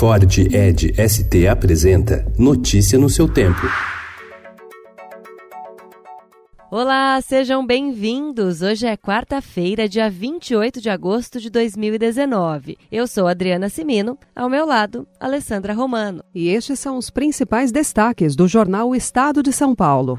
Ford Ed ST apresenta Notícia no seu tempo. Olá, sejam bem-vindos. Hoje é quarta-feira, dia 28 de agosto de 2019. Eu sou Adriana Simino, ao meu lado, Alessandra Romano. E estes são os principais destaques do jornal Estado de São Paulo.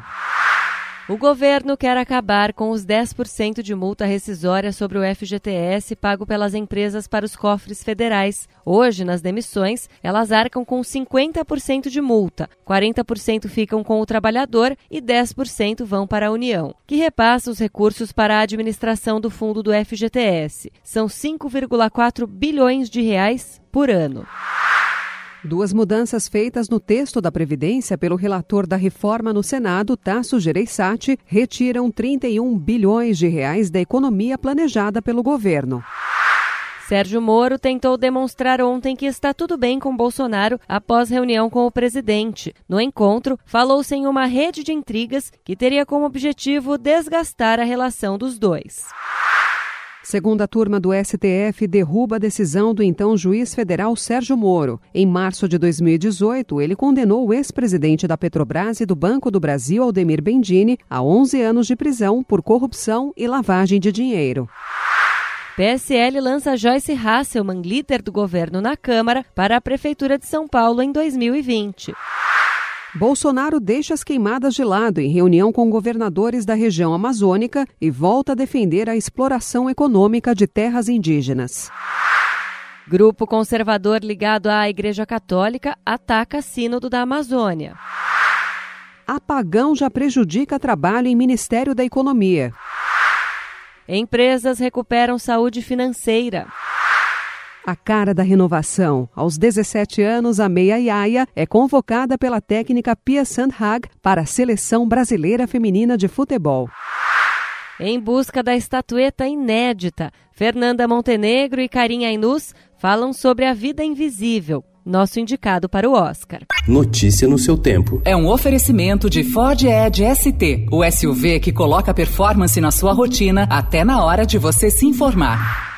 O governo quer acabar com os 10% de multa rescisória sobre o FGTS pago pelas empresas para os cofres federais. Hoje, nas demissões, elas arcam com 50% de multa, 40% ficam com o trabalhador e 10% vão para a União, que repassa os recursos para a administração do fundo do FGTS. São 5,4 bilhões de reais por ano. Duas mudanças feitas no texto da Previdência pelo relator da reforma no Senado, Tasso Gereissati, retiram 31 bilhões de reais da economia planejada pelo governo. Sérgio Moro tentou demonstrar ontem que está tudo bem com Bolsonaro após reunião com o presidente. No encontro, falou-se em uma rede de intrigas que teria como objetivo desgastar a relação dos dois. Segunda turma do STF derruba a decisão do então juiz federal Sérgio Moro. Em março de 2018, ele condenou o ex-presidente da Petrobras e do Banco do Brasil, Aldemir Bendini, a 11 anos de prisão por corrupção e lavagem de dinheiro. PSL lança Joyce Hasselman, líder do governo na Câmara, para a Prefeitura de São Paulo em 2020. Bolsonaro deixa as queimadas de lado em reunião com governadores da região amazônica e volta a defender a exploração econômica de terras indígenas. Grupo conservador ligado à Igreja Católica ataca Sínodo da Amazônia. Apagão já prejudica trabalho em Ministério da Economia. Empresas recuperam saúde financeira. A cara da renovação. Aos 17 anos, a meia Yaya é convocada pela técnica Pia Sandhag para a seleção brasileira feminina de futebol. Em busca da estatueta inédita, Fernanda Montenegro e Carinha Ainus falam sobre a vida invisível, nosso indicado para o Oscar. Notícia no seu tempo. É um oferecimento de Ford Edge ST, o SUV que coloca performance na sua rotina até na hora de você se informar.